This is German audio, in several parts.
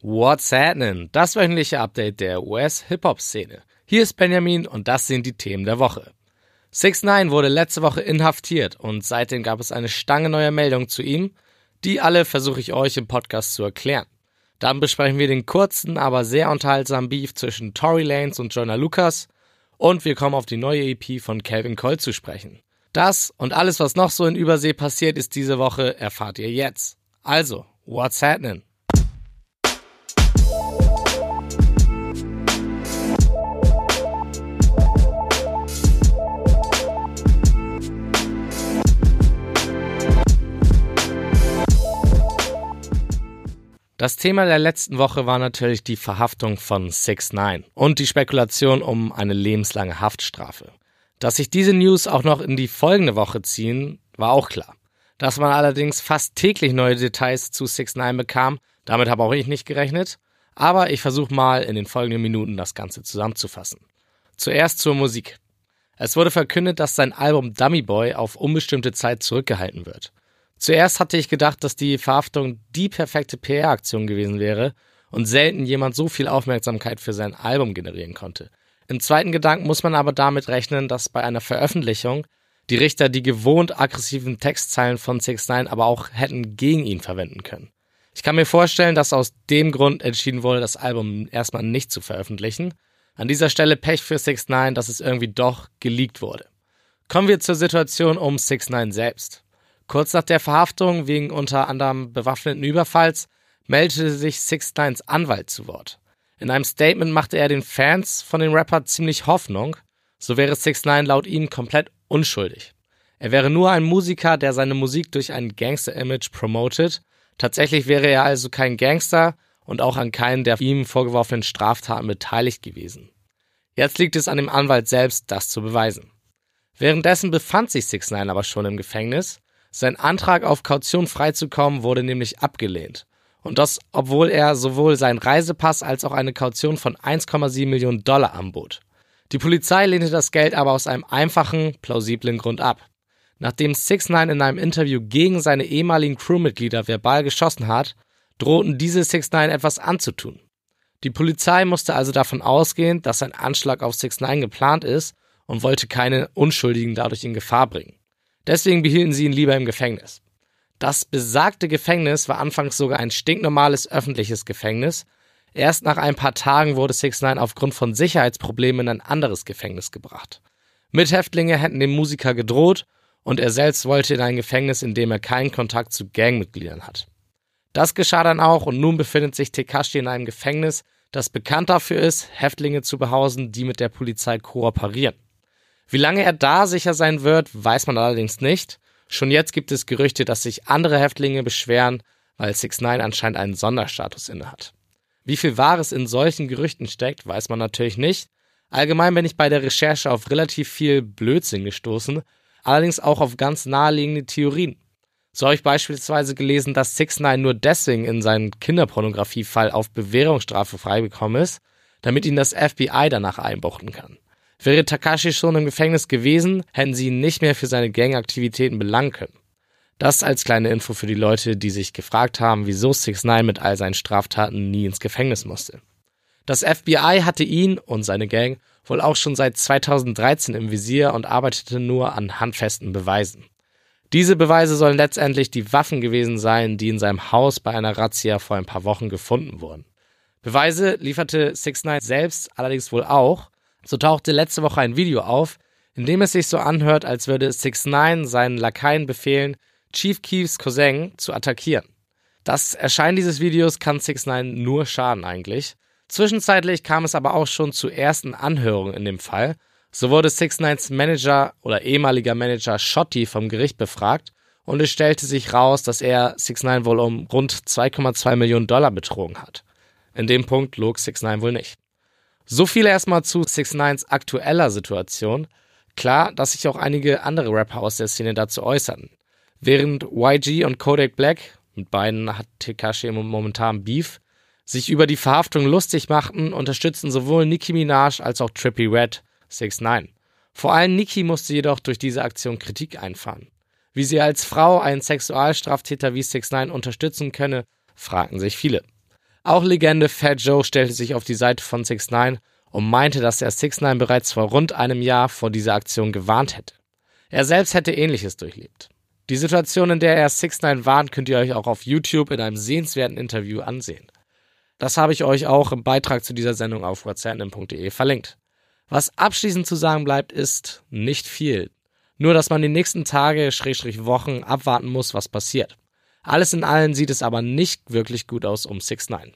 What's happening? Das wöchentliche Update der US-Hip-Hop-Szene. Hier ist Benjamin und das sind die Themen der Woche. 6 9 wurde letzte Woche inhaftiert und seitdem gab es eine Stange neuer Meldungen zu ihm. Die alle versuche ich euch im Podcast zu erklären. Dann besprechen wir den kurzen, aber sehr unterhaltsamen Beef zwischen Tory Lanez und Jonah Lucas und wir kommen auf die neue EP von Calvin Cole zu sprechen. Das und alles, was noch so in Übersee passiert ist diese Woche, erfahrt ihr jetzt. Also, what's happening? Das Thema der letzten Woche war natürlich die Verhaftung von 6 9 und die Spekulation um eine lebenslange Haftstrafe. Dass sich diese News auch noch in die folgende Woche ziehen, war auch klar. Dass man allerdings fast täglich neue Details zu 6 9 bekam, damit habe auch ich nicht gerechnet, aber ich versuche mal in den folgenden Minuten das Ganze zusammenzufassen. Zuerst zur Musik. Es wurde verkündet, dass sein Album Dummy Boy auf unbestimmte Zeit zurückgehalten wird. Zuerst hatte ich gedacht, dass die Verhaftung die perfekte PR-Aktion gewesen wäre und selten jemand so viel Aufmerksamkeit für sein Album generieren konnte. Im zweiten Gedanken muss man aber damit rechnen, dass bei einer Veröffentlichung die Richter die gewohnt aggressiven Textzeilen von 6 9 aber auch hätten gegen ihn verwenden können. Ich kann mir vorstellen, dass aus dem Grund entschieden wurde, das Album erstmal nicht zu veröffentlichen. An dieser Stelle Pech für 6 9 dass es irgendwie doch geleakt wurde. Kommen wir zur Situation um 6 9 selbst. Kurz nach der Verhaftung wegen unter anderem bewaffneten Überfalls meldete sich Six Nines Anwalt zu Wort. In einem Statement machte er den Fans von dem Rapper ziemlich Hoffnung, so wäre Six Nine laut ihm komplett unschuldig. Er wäre nur ein Musiker, der seine Musik durch ein Gangster-Image promotet. Tatsächlich wäre er also kein Gangster und auch an keinen der ihm vorgeworfenen Straftaten beteiligt gewesen. Jetzt liegt es an dem Anwalt selbst, das zu beweisen. Währenddessen befand sich Six Nine aber schon im Gefängnis sein Antrag auf Kaution freizukommen wurde nämlich abgelehnt. Und das, obwohl er sowohl seinen Reisepass als auch eine Kaution von 1,7 Millionen Dollar anbot. Die Polizei lehnte das Geld aber aus einem einfachen, plausiblen Grund ab. Nachdem 6 9 in einem Interview gegen seine ehemaligen Crewmitglieder verbal geschossen hat, drohten diese 6 9 etwas anzutun. Die Polizei musste also davon ausgehen, dass ein Anschlag auf 6 9 geplant ist und wollte keine Unschuldigen dadurch in Gefahr bringen. Deswegen behielten sie ihn lieber im Gefängnis. Das besagte Gefängnis war anfangs sogar ein stinknormales öffentliches Gefängnis. Erst nach ein paar Tagen wurde 6 9 aufgrund von Sicherheitsproblemen in ein anderes Gefängnis gebracht. Mithäftlinge hätten dem Musiker gedroht und er selbst wollte in ein Gefängnis, in dem er keinen Kontakt zu Gangmitgliedern hat. Das geschah dann auch und nun befindet sich Tekashi in einem Gefängnis, das bekannt dafür ist, Häftlinge zu behausen, die mit der Polizei kooperieren. Wie lange er da sicher sein wird, weiß man allerdings nicht. Schon jetzt gibt es Gerüchte, dass sich andere Häftlinge beschweren, weil 6 9 anscheinend einen Sonderstatus innehat. Wie viel Wahres in solchen Gerüchten steckt, weiß man natürlich nicht. Allgemein bin ich bei der Recherche auf relativ viel Blödsinn gestoßen, allerdings auch auf ganz naheliegende Theorien. So habe ich beispielsweise gelesen, dass 6 9 nur deswegen in seinem Kinderpornografiefall auf Bewährungsstrafe freigekommen ist, damit ihn das FBI danach einbuchten kann. Wäre Takashi schon im Gefängnis gewesen, hätten sie ihn nicht mehr für seine Gangaktivitäten belangen können. Das als kleine Info für die Leute, die sich gefragt haben, wieso 6 9 mit all seinen Straftaten nie ins Gefängnis musste. Das FBI hatte ihn und seine Gang wohl auch schon seit 2013 im Visier und arbeitete nur an handfesten Beweisen. Diese Beweise sollen letztendlich die Waffen gewesen sein, die in seinem Haus bei einer Razzia vor ein paar Wochen gefunden wurden. Beweise lieferte 6 9 selbst allerdings wohl auch, so tauchte letzte Woche ein Video auf, in dem es sich so anhört, als würde 6 9 seinen Lakaien befehlen, Chief Keefs Cousin zu attackieren. Das Erscheinen dieses Videos kann 6 9 nur schaden eigentlich. Zwischenzeitlich kam es aber auch schon zu ersten Anhörungen in dem Fall. So wurde 6 9s Manager oder ehemaliger Manager Shotty vom Gericht befragt und es stellte sich raus, dass er 6 9 wohl um rund 2,2 Millionen Dollar betrogen hat. In dem Punkt log 6 9 wohl nicht. So viel erstmal zu 6 9s aktueller Situation. Klar, dass sich auch einige andere Rapper aus der Szene dazu äußern. Während YG und Kodak Black, mit beiden hat Tekashi momentan Beef, sich über die Verhaftung lustig machten, unterstützen sowohl Nicki Minaj als auch Trippy Red 6 9 Vor allem Nicki musste jedoch durch diese Aktion Kritik einfahren. Wie sie als Frau einen Sexualstraftäter wie 6 9 unterstützen könne, fragten sich viele. Auch Legende Fat Joe stellte sich auf die Seite von 6 9 und meinte, dass er 6 9 bereits vor rund einem Jahr vor dieser Aktion gewarnt hätte. Er selbst hätte ähnliches durchlebt. Die Situation, in der er 6 9 warnt, könnt ihr euch auch auf YouTube in einem sehenswerten Interview ansehen. Das habe ich euch auch im Beitrag zu dieser Sendung auf whatsapp.de verlinkt. Was abschließend zu sagen bleibt, ist nicht viel. Nur, dass man die nächsten Tage, Schrägstrich Wochen abwarten muss, was passiert. Alles in allem sieht es aber nicht wirklich gut aus um 6 9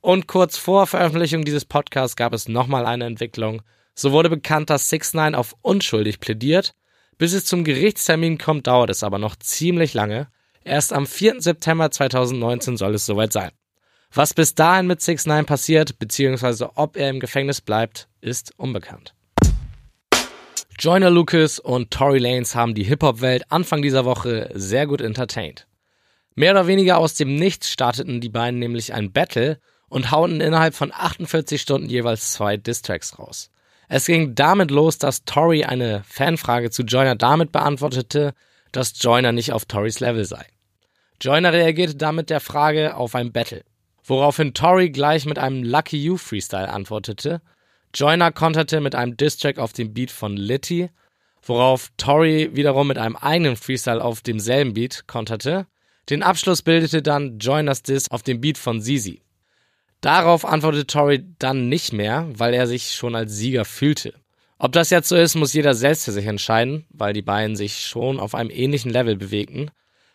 Und kurz vor Veröffentlichung dieses Podcasts gab es nochmal eine Entwicklung. So wurde bekannt, dass 6 9 auf unschuldig plädiert. Bis es zum Gerichtstermin kommt, dauert es aber noch ziemlich lange. Erst am 4. September 2019 soll es soweit sein. Was bis dahin mit 6 9 passiert, beziehungsweise ob er im Gefängnis bleibt, ist unbekannt. Joyner Lucas und Tory Lanez haben die Hip-Hop-Welt Anfang dieser Woche sehr gut entertained. Mehr oder weniger aus dem Nichts starteten die beiden nämlich ein Battle und hauten innerhalb von 48 Stunden jeweils zwei Distracks raus. Es ging damit los, dass Tory eine Fanfrage zu Joyner damit beantwortete, dass Joyner nicht auf Torys Level sei. Joyner reagierte damit der Frage auf ein Battle, woraufhin Tory gleich mit einem Lucky You Freestyle antwortete Joyner konterte mit einem Distrack auf dem Beat von Litty, worauf Tori wiederum mit einem eigenen Freestyle auf demselben Beat konterte. Den Abschluss bildete dann Joyners Diss auf dem Beat von Zizi. Darauf antwortete Tori dann nicht mehr, weil er sich schon als Sieger fühlte. Ob das jetzt so ist, muss jeder selbst für sich entscheiden, weil die beiden sich schon auf einem ähnlichen Level bewegten.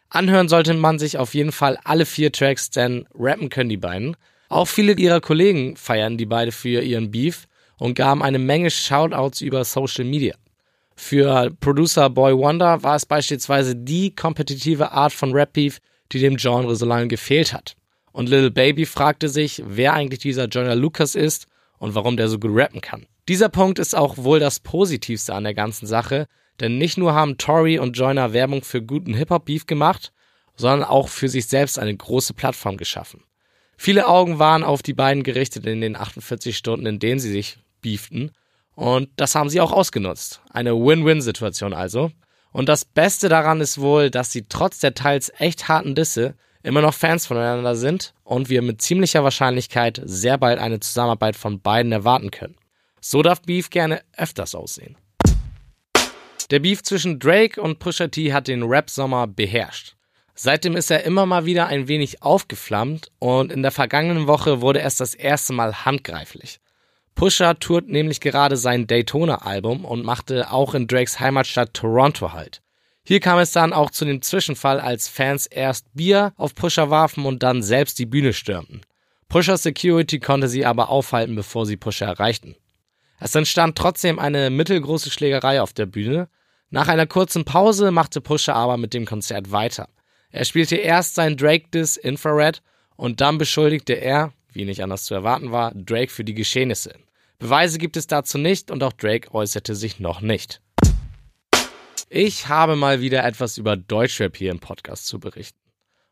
Anhören sollte man sich auf jeden Fall alle vier Tracks, denn rappen können die beiden. Auch viele ihrer Kollegen feiern die beiden für ihren Beef und gaben eine Menge Shoutouts über Social Media. Für Producer Boy Wonder war es beispielsweise die kompetitive Art von Rap Beef, die dem Genre so lange gefehlt hat. Und Little Baby fragte sich, wer eigentlich dieser Joyner Lucas ist und warum der so gut rappen kann. Dieser Punkt ist auch wohl das Positivste an der ganzen Sache, denn nicht nur haben Tory und Joyner Werbung für guten Hip-Hop-Beef gemacht, sondern auch für sich selbst eine große Plattform geschaffen. Viele Augen waren auf die beiden gerichtet in den 48 Stunden, in denen sie sich beeften. Und das haben sie auch ausgenutzt. Eine Win-Win-Situation also. Und das Beste daran ist wohl, dass sie trotz der teils echt harten Disse immer noch Fans voneinander sind und wir mit ziemlicher Wahrscheinlichkeit sehr bald eine Zusammenarbeit von beiden erwarten können. So darf Beef gerne öfters aussehen. Der Beef zwischen Drake und Pusha T hat den Rap-Sommer beherrscht. Seitdem ist er immer mal wieder ein wenig aufgeflammt und in der vergangenen Woche wurde es das erste Mal handgreiflich. Pusha tourt nämlich gerade sein Daytona-Album und machte auch in Drakes Heimatstadt Toronto halt. Hier kam es dann auch zu dem Zwischenfall, als Fans erst Bier auf Pusha warfen und dann selbst die Bühne stürmten. Pusha Security konnte sie aber aufhalten, bevor sie Pusha erreichten. Es entstand trotzdem eine mittelgroße Schlägerei auf der Bühne. Nach einer kurzen Pause machte Pusha aber mit dem Konzert weiter. Er spielte erst sein Drake-Diss Infrared und dann beschuldigte er, wie nicht anders zu erwarten war, Drake für die Geschehnisse. Beweise gibt es dazu nicht und auch Drake äußerte sich noch nicht. Ich habe mal wieder etwas über Deutschrap hier im Podcast zu berichten.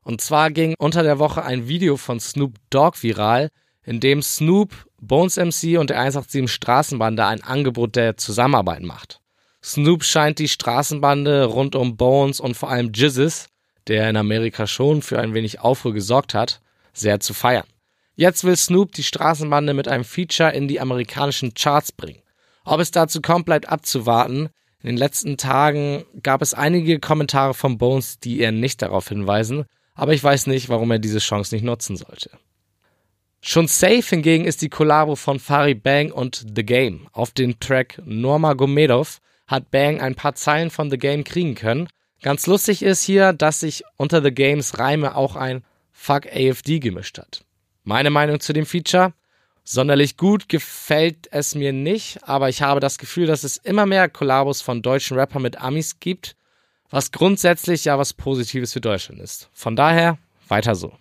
Und zwar ging unter der Woche ein Video von Snoop Dogg viral, in dem Snoop, Bones MC und der 187 Straßenbande ein Angebot der Zusammenarbeit macht. Snoop scheint die Straßenbande rund um Bones und vor allem Jizzes, der in Amerika schon für ein wenig Aufruhr gesorgt hat, sehr zu feiern. Jetzt will Snoop die Straßenbande mit einem Feature in die amerikanischen Charts bringen. Ob es dazu kommt, bleibt abzuwarten. In den letzten Tagen gab es einige Kommentare von Bones, die eher nicht darauf hinweisen, aber ich weiß nicht, warum er diese Chance nicht nutzen sollte. Schon safe hingegen ist die Kollabo von Fari Bang und The Game. Auf den Track Norma Gomedov hat Bang ein paar Zeilen von The Game kriegen können. Ganz lustig ist hier, dass sich unter The Games Reime auch ein Fuck AFD gemischt hat. Meine Meinung zu dem Feature? Sonderlich gut gefällt es mir nicht, aber ich habe das Gefühl, dass es immer mehr Kollabos von deutschen Rappern mit Amis gibt, was grundsätzlich ja was Positives für Deutschland ist. Von daher weiter so.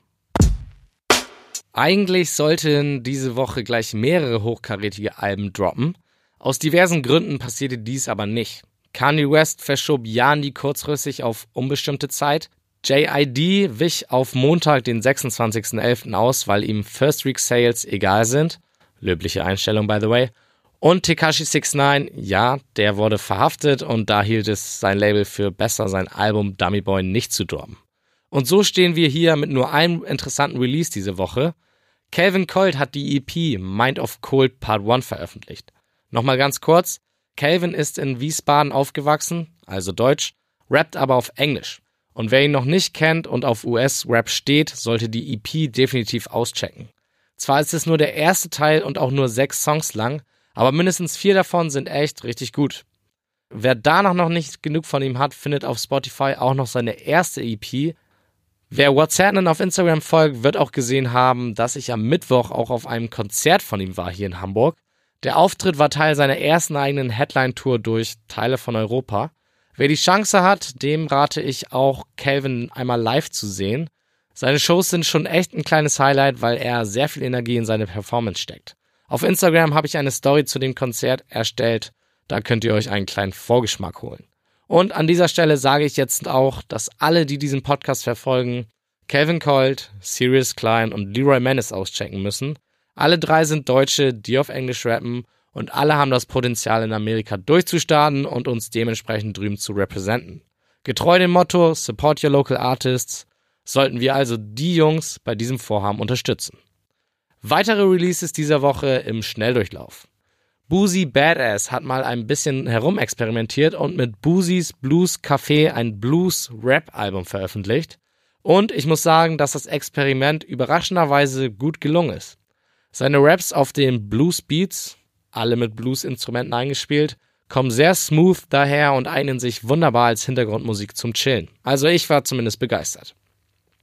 Eigentlich sollten diese Woche gleich mehrere hochkarätige Alben droppen. Aus diversen Gründen passierte dies aber nicht. Kanye West verschob Yanni kurzfristig auf unbestimmte Zeit. JID wich auf Montag, den 26.11. aus, weil ihm First Week Sales egal sind. Löbliche Einstellung, by the way. Und Tekashi 69, ja, der wurde verhaftet und da hielt es sein Label für besser, sein Album Dummy Boy nicht zu droppen. Und so stehen wir hier mit nur einem interessanten Release diese Woche. Calvin Colt hat die EP Mind of Cold Part 1 veröffentlicht. Nochmal ganz kurz. Calvin ist in Wiesbaden aufgewachsen, also Deutsch, rappt aber auf Englisch. Und wer ihn noch nicht kennt und auf US-Rap steht, sollte die EP definitiv auschecken. Zwar ist es nur der erste Teil und auch nur sechs Songs lang, aber mindestens vier davon sind echt richtig gut. Wer danach noch nicht genug von ihm hat, findet auf Spotify auch noch seine erste EP. Wer WhatsApp auf Instagram folgt, wird auch gesehen haben, dass ich am Mittwoch auch auf einem Konzert von ihm war hier in Hamburg. Der Auftritt war Teil seiner ersten eigenen Headline-Tour durch Teile von Europa. Wer die Chance hat, dem rate ich auch, Calvin einmal live zu sehen. Seine Shows sind schon echt ein kleines Highlight, weil er sehr viel Energie in seine Performance steckt. Auf Instagram habe ich eine Story zu dem Konzert erstellt. Da könnt ihr euch einen kleinen Vorgeschmack holen. Und an dieser Stelle sage ich jetzt auch, dass alle, die diesen Podcast verfolgen, Calvin Colt, Sirius Klein und Leroy Menace auschecken müssen. Alle drei sind Deutsche, die auf Englisch rappen und alle haben das Potenzial in Amerika durchzustarten und uns dementsprechend drüben zu representen. Getreu dem Motto Support Your Local Artists sollten wir also die Jungs bei diesem Vorhaben unterstützen. Weitere Releases dieser Woche im Schnelldurchlauf. Boozy Badass hat mal ein bisschen herumexperimentiert und mit Boozys Blues Café ein Blues-Rap-Album veröffentlicht. Und ich muss sagen, dass das Experiment überraschenderweise gut gelungen ist. Seine Raps auf den Blues Beats, alle mit Blues-Instrumenten eingespielt, kommen sehr smooth daher und eignen sich wunderbar als Hintergrundmusik zum Chillen. Also ich war zumindest begeistert.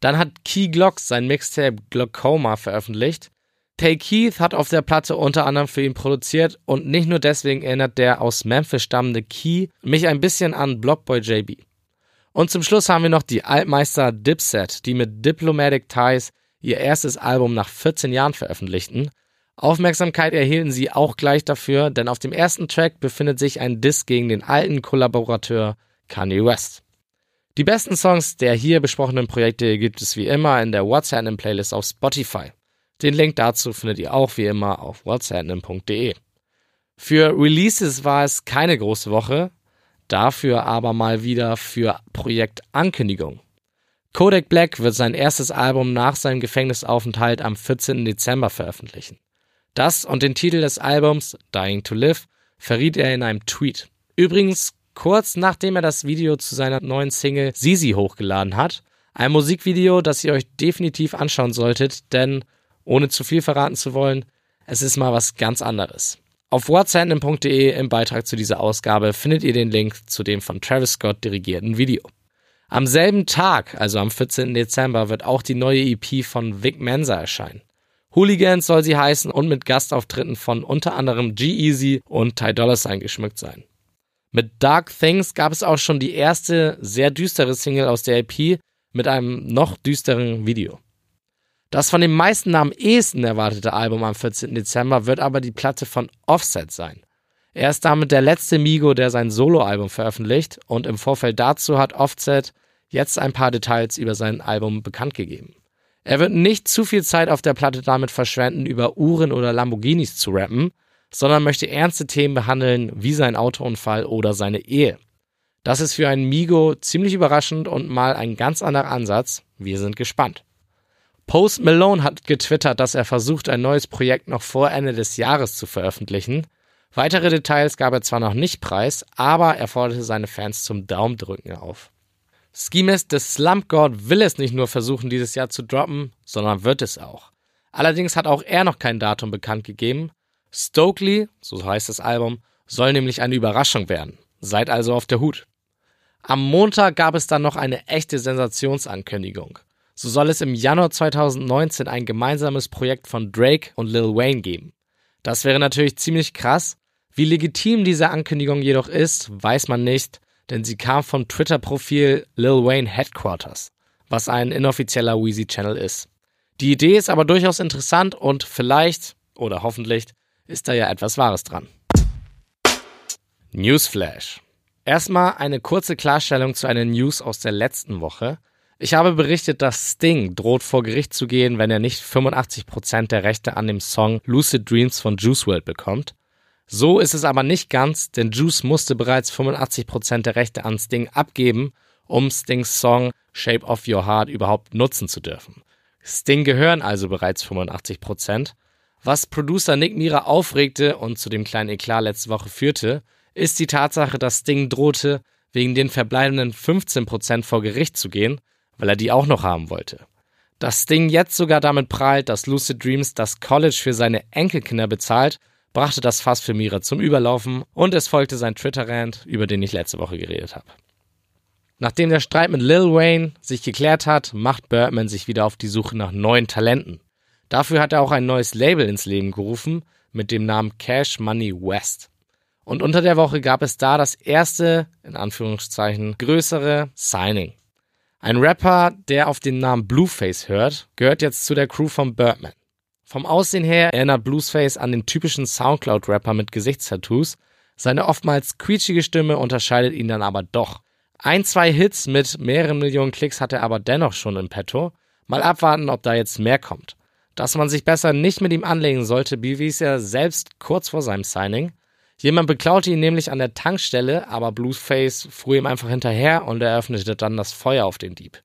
Dann hat Key Glocks sein Mixtape Glaucoma veröffentlicht Tay Keith hat auf der Platte unter anderem für ihn produziert und nicht nur deswegen erinnert der aus Memphis stammende Key mich ein bisschen an Blockboy JB. Und zum Schluss haben wir noch die Altmeister Dipset, die mit Diplomatic Ties ihr erstes Album nach 14 Jahren veröffentlichten. Aufmerksamkeit erhielten sie auch gleich dafür, denn auf dem ersten Track befindet sich ein Diss gegen den alten Kollaborateur Kanye West. Die besten Songs der hier besprochenen Projekte gibt es wie immer in der What's Happening Playlist auf Spotify. Den Link dazu findet ihr auch wie immer auf whatsapp.de. Für Releases war es keine große Woche, dafür aber mal wieder für Projektankündigung. Kodak Black wird sein erstes Album nach seinem Gefängnisaufenthalt am 14. Dezember veröffentlichen. Das und den Titel des Albums Dying to Live verriet er in einem Tweet. Übrigens kurz nachdem er das Video zu seiner neuen Single Sisi hochgeladen hat. Ein Musikvideo, das ihr euch definitiv anschauen solltet, denn ohne zu viel verraten zu wollen, es ist mal was ganz anderes. Auf whatsandem.de im Beitrag zu dieser Ausgabe findet ihr den Link zu dem von Travis Scott dirigierten Video. Am selben Tag, also am 14. Dezember, wird auch die neue EP von Vic Mensa erscheinen. Hooligans soll sie heißen und mit Gastauftritten von unter anderem G-Eazy und Ty Dolla Sign geschmückt sein. Mit Dark Things gab es auch schon die erste sehr düstere Single aus der EP mit einem noch düsteren Video. Das von den meisten am ehesten erwartete Album am 14. Dezember wird aber die Platte von Offset sein. Er ist damit der letzte Migo, der sein Soloalbum veröffentlicht und im Vorfeld dazu hat Offset jetzt ein paar Details über sein Album bekannt gegeben. Er wird nicht zu viel Zeit auf der Platte damit verschwenden, über Uhren oder Lamborghinis zu rappen, sondern möchte ernste Themen behandeln, wie sein Autounfall oder seine Ehe. Das ist für einen Migo ziemlich überraschend und mal ein ganz anderer Ansatz. Wir sind gespannt. Post Malone hat getwittert, dass er versucht, ein neues Projekt noch vor Ende des Jahres zu veröffentlichen. Weitere Details gab er zwar noch nicht preis, aber er forderte seine Fans zum Daumendrücken auf. Schemes des Slump God will es nicht nur versuchen, dieses Jahr zu droppen, sondern wird es auch. Allerdings hat auch er noch kein Datum bekannt gegeben. Stokely, so heißt das Album, soll nämlich eine Überraschung werden. Seid also auf der Hut. Am Montag gab es dann noch eine echte Sensationsankündigung. So soll es im Januar 2019 ein gemeinsames Projekt von Drake und Lil Wayne geben. Das wäre natürlich ziemlich krass. Wie legitim diese Ankündigung jedoch ist, weiß man nicht, denn sie kam vom Twitter-Profil Lil Wayne Headquarters, was ein inoffizieller Weezy-Channel ist. Die Idee ist aber durchaus interessant und vielleicht, oder hoffentlich, ist da ja etwas Wahres dran. Newsflash. Erstmal eine kurze Klarstellung zu einer News aus der letzten Woche. Ich habe berichtet, dass Sting droht vor Gericht zu gehen, wenn er nicht 85% der Rechte an dem Song Lucid Dreams von Juice WRLD bekommt. So ist es aber nicht ganz, denn Juice musste bereits 85% der Rechte an Sting abgeben, um Stings Song Shape of Your Heart überhaupt nutzen zu dürfen. Sting gehören also bereits 85 Prozent. Was Producer Nick Mira aufregte und zu dem kleinen Eklat letzte Woche führte, ist die Tatsache, dass Sting drohte, wegen den verbleibenden 15 Prozent vor Gericht zu gehen, weil er die auch noch haben wollte. Dass Sting jetzt sogar damit prahlt, dass Lucid Dreams das College für seine Enkelkinder bezahlt, brachte das Fass für Mira zum Überlaufen und es folgte sein Twitter-Rant, über den ich letzte Woche geredet habe. Nachdem der Streit mit Lil Wayne sich geklärt hat, macht Birdman sich wieder auf die Suche nach neuen Talenten. Dafür hat er auch ein neues Label ins Leben gerufen mit dem Namen Cash Money West. Und unter der Woche gab es da das erste, in Anführungszeichen, größere Signing. Ein Rapper, der auf den Namen Blueface hört, gehört jetzt zu der Crew von Birdman. Vom Aussehen her erinnert Blueface an den typischen Soundcloud-Rapper mit Gesichtstattoos. Seine oftmals quietschige Stimme unterscheidet ihn dann aber doch. Ein, zwei Hits mit mehreren Millionen Klicks hat er aber dennoch schon im Petto. Mal abwarten, ob da jetzt mehr kommt. Dass man sich besser nicht mit ihm anlegen sollte, bewies er selbst kurz vor seinem Signing. Jemand beklaute ihn nämlich an der Tankstelle, aber Blueface fuhr ihm einfach hinterher und eröffnete dann das Feuer auf den Dieb.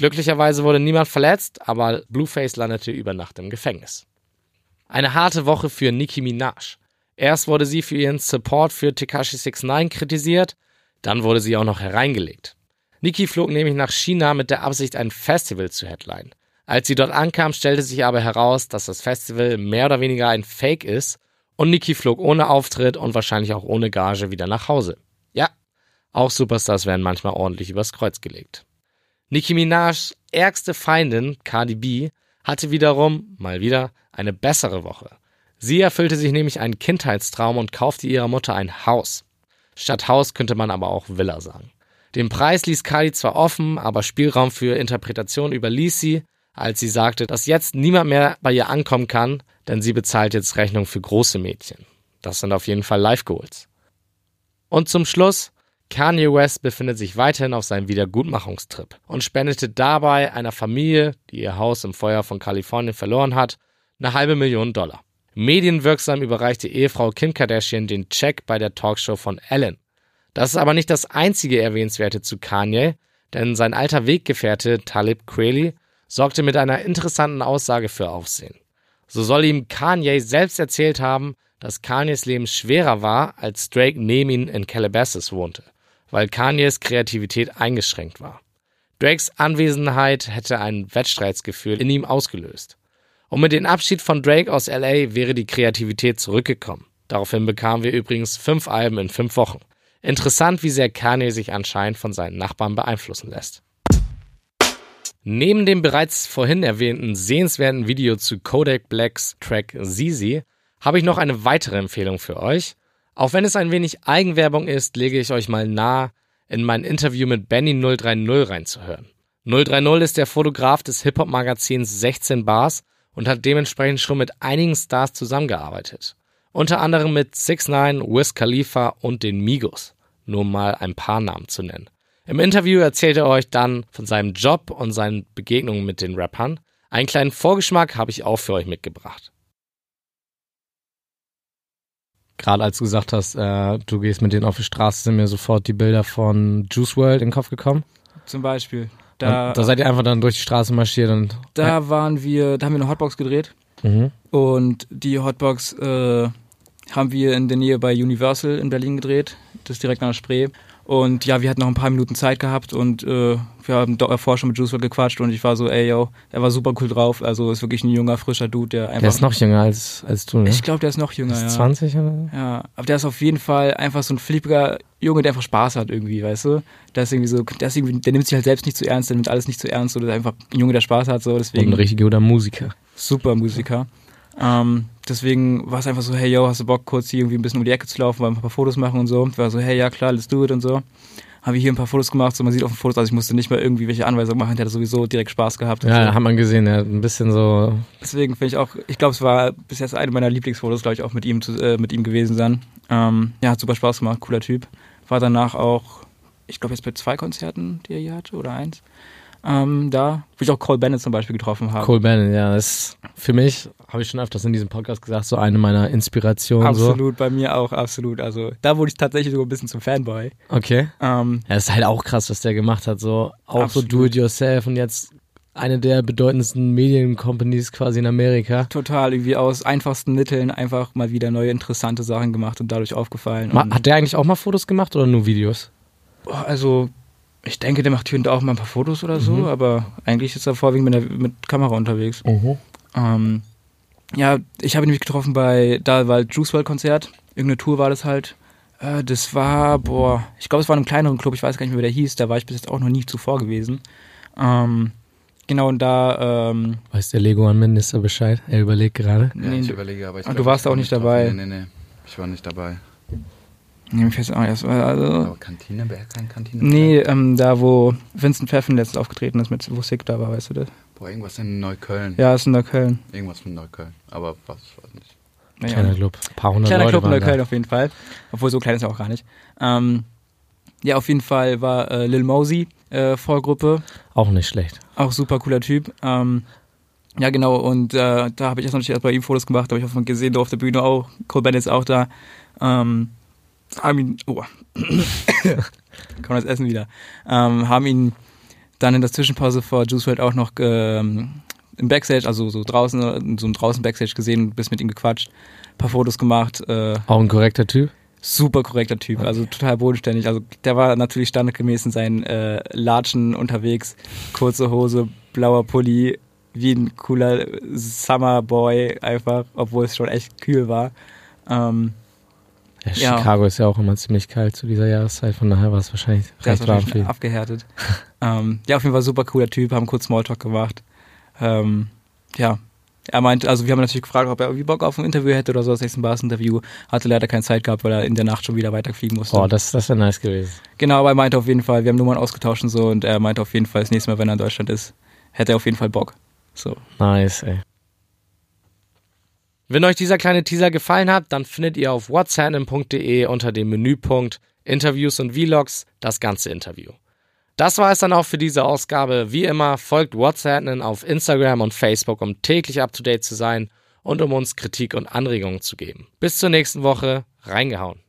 Glücklicherweise wurde niemand verletzt, aber Blueface landete über Nacht im Gefängnis. Eine harte Woche für Nicki Minaj. Erst wurde sie für ihren Support für Tekashi 69 kritisiert, dann wurde sie auch noch hereingelegt. Nicki flog nämlich nach China mit der Absicht, ein Festival zu headline. Als sie dort ankam, stellte sich aber heraus, dass das Festival mehr oder weniger ein Fake ist und Niki flog ohne Auftritt und wahrscheinlich auch ohne Gage wieder nach Hause. Ja, auch Superstars werden manchmal ordentlich übers Kreuz gelegt. Nicki Minajs ärgste Feindin, Cardi B, hatte wiederum, mal wieder, eine bessere Woche. Sie erfüllte sich nämlich einen Kindheitstraum und kaufte ihrer Mutter ein Haus. Statt Haus könnte man aber auch Villa sagen. Den Preis ließ Cardi zwar offen, aber Spielraum für Interpretation überließ sie, als sie sagte, dass jetzt niemand mehr bei ihr ankommen kann, denn sie bezahlt jetzt Rechnung für große Mädchen. Das sind auf jeden Fall Live-Goals. Und zum Schluss, Kanye West befindet sich weiterhin auf seinem Wiedergutmachungstrip und spendete dabei einer Familie, die ihr Haus im Feuer von Kalifornien verloren hat, eine halbe Million Dollar. Medienwirksam überreichte Ehefrau Kim Kardashian den Check bei der Talkshow von Ellen. Das ist aber nicht das einzige Erwähnenswerte zu Kanye, denn sein alter Weggefährte Talib Kweli sorgte mit einer interessanten Aussage für Aufsehen. So soll ihm Kanye selbst erzählt haben, dass Kanyes Leben schwerer war, als Drake neben ihm in Calabasas wohnte, weil Kanyes Kreativität eingeschränkt war. Drakes Anwesenheit hätte ein Wettstreitsgefühl in ihm ausgelöst. Und mit dem Abschied von Drake aus LA wäre die Kreativität zurückgekommen. Daraufhin bekamen wir übrigens fünf Alben in fünf Wochen. Interessant, wie sehr Kanye sich anscheinend von seinen Nachbarn beeinflussen lässt. Neben dem bereits vorhin erwähnten sehenswerten Video zu Kodak Blacks Track Zizi habe ich noch eine weitere Empfehlung für euch. Auch wenn es ein wenig Eigenwerbung ist, lege ich euch mal nahe, in mein Interview mit Benny 030 reinzuhören. 030 ist der Fotograf des Hip-Hop-Magazins 16 Bars und hat dementsprechend schon mit einigen Stars zusammengearbeitet. Unter anderem mit 6 9 Wiz Khalifa und den Migos, nur mal ein paar Namen zu nennen. Im Interview erzählt er euch dann von seinem Job und seinen Begegnungen mit den Rappern. Einen kleinen Vorgeschmack habe ich auch für euch mitgebracht. Gerade als du gesagt hast, äh, du gehst mit denen auf die Straße, sind mir sofort die Bilder von Juice World in den Kopf gekommen. Zum Beispiel. Da, da seid ihr einfach dann durch die Straße marschiert und. Da waren wir, da haben wir eine Hotbox gedreht. Mhm. Und die Hotbox äh, haben wir in der Nähe bei Universal in Berlin gedreht. Das ist direkt nach der Spree. Und ja, wir hatten noch ein paar Minuten Zeit gehabt und äh, wir haben davor schon mit Juice gequatscht und ich war so, ey yo, er war super cool drauf. Also ist wirklich ein junger, frischer Dude, der einfach. Der ist noch jünger als, als du, ne? Ich glaube, der ist noch jünger, ist ja. 20 oder? Ja, aber der ist auf jeden Fall einfach so ein flippiger Junge, der einfach Spaß hat irgendwie, weißt du? Der ist irgendwie so, der ist irgendwie, der nimmt sich halt selbst nicht zu ernst, der nimmt alles nicht zu ernst, oder einfach ein Junge, der Spaß hat, so deswegen. Und ein richtig guter Musiker. Super Musiker. Ähm, deswegen war es einfach so, hey, yo, hast du Bock, kurz hier irgendwie ein bisschen um die Ecke zu laufen, ein paar Fotos machen und so. Ich war so, hey, ja, klar, let's do it und so. Habe ich hier ein paar Fotos gemacht, so man sieht auf den Fotos, also ich musste nicht mal irgendwie welche Anweisungen machen, der hat sowieso direkt Spaß gehabt. Ja, so. hat man gesehen, hat ein bisschen so. Deswegen finde ich auch, ich glaube, es war bis jetzt eine meiner Lieblingsfotos, glaube ich, auch mit ihm, zu, äh, mit ihm gewesen sein. Ähm, ja, hat super Spaß gemacht, cooler Typ. War danach auch, ich glaube, jetzt bei zwei Konzerten, die er hier hatte, oder eins ähm, da, wo ich auch Cole Bennett zum Beispiel getroffen habe. Cole Bennett, ja, das ist für mich, habe ich schon öfters in diesem Podcast gesagt, so eine meiner Inspirationen. Absolut, so. bei mir auch, absolut. Also da wurde ich tatsächlich so ein bisschen zum Fanboy. Okay. Ähm, ja, das ist halt auch krass, was der gemacht hat, so auch absolut. so do-it-yourself und jetzt eine der bedeutendsten Mediencompanies quasi in Amerika. Total, irgendwie aus einfachsten Mitteln einfach mal wieder neue interessante Sachen gemacht und dadurch aufgefallen. Ma hat der eigentlich auch mal Fotos gemacht oder nur Videos? Also, ich denke, der macht hier und da auch mal ein paar Fotos oder so, mhm. aber eigentlich ist er vorwiegend mit, der, mit Kamera unterwegs. Mhm. Ähm, ja, ich habe ihn nämlich getroffen bei, da war Juice World Konzert, irgendeine Tour war das halt. Äh, das war, boah, ich glaube, es war in einem kleineren Club, ich weiß gar nicht mehr, wie der hieß, da war ich bis jetzt auch noch nie zuvor gewesen. Ähm, Genau, und da. Ähm, Weiß der Lego-Minister Bescheid? Er überlegt gerade. Ja, ich überlege, aber ich. Ah, glaub, du warst auch nicht dabei. Nee, nee, nee. Ich war nicht dabei. Nee, mir fällt auch erst. Also, aber Kantine, wer kein Kantine? Nee, ähm, da, wo Vincent Pfeffen letztens aufgetreten ist, mit, wo Sick da war, weißt du das? Boah, irgendwas in Neukölln. Ja, ist in Neukölln. Irgendwas mit Neukölln. Aber was, weiß nicht. Naja. Kleiner Club. Ein paar hundert Kleiner Leute Club in Neukölln da. auf jeden Fall. Obwohl, so klein ist er auch gar nicht. Ähm, ja, auf jeden Fall war äh, Lil Mosey äh, Vorgruppe. Auch nicht schlecht. Auch super cooler Typ. Ähm, ja, genau, und äh, da habe ich erst natürlich erst bei ihm Fotos gemacht, habe ich auch gesehen, da auf der Bühne auch. Cole Bennett ist auch da. Ähm, haben ihn, oh, kann das Essen wieder. Ähm, haben ihn dann in der Zwischenpause vor Juice WRLD auch noch ähm, im Backstage, also so draußen, so draußen Backstage gesehen, bis mit ihm gequatscht, paar Fotos gemacht. Äh, auch ein korrekter Typ? super korrekter Typ, also total bodenständig. Also der war natürlich standardgemäß in seinen äh, Latschen unterwegs, kurze Hose, blauer Pulli, wie ein cooler Summerboy einfach, obwohl es schon echt kühl war. Ähm, ja, Chicago ist ja auch immer ziemlich kalt zu dieser Jahreszeit, von daher war es wahrscheinlich recht warm für ihn. abgehärtet. ähm, ja, auf jeden Fall super cooler Typ, haben kurz Smalltalk gemacht. Ähm, ja, er meint, also wir haben natürlich gefragt, ob er irgendwie Bock auf ein Interview hätte oder so, das nächste Bars-Interview. Hatte leider keine Zeit gehabt, weil er in der Nacht schon wieder weiterfliegen musste. Oh, das, das wäre nice gewesen. Genau, aber er meinte auf jeden Fall, wir haben Nummern ausgetauscht und so und er meinte auf jeden Fall, das nächste Mal, wenn er in Deutschland ist, hätte er auf jeden Fall Bock. So. Nice, ey. Wenn euch dieser kleine Teaser gefallen hat, dann findet ihr auf whatsapp.de unter dem Menüpunkt Interviews und Vlogs das ganze Interview. Das war es dann auch für diese Ausgabe. Wie immer folgt WhatsApp auf Instagram und Facebook, um täglich up to date zu sein und um uns Kritik und Anregungen zu geben. Bis zur nächsten Woche. Reingehauen.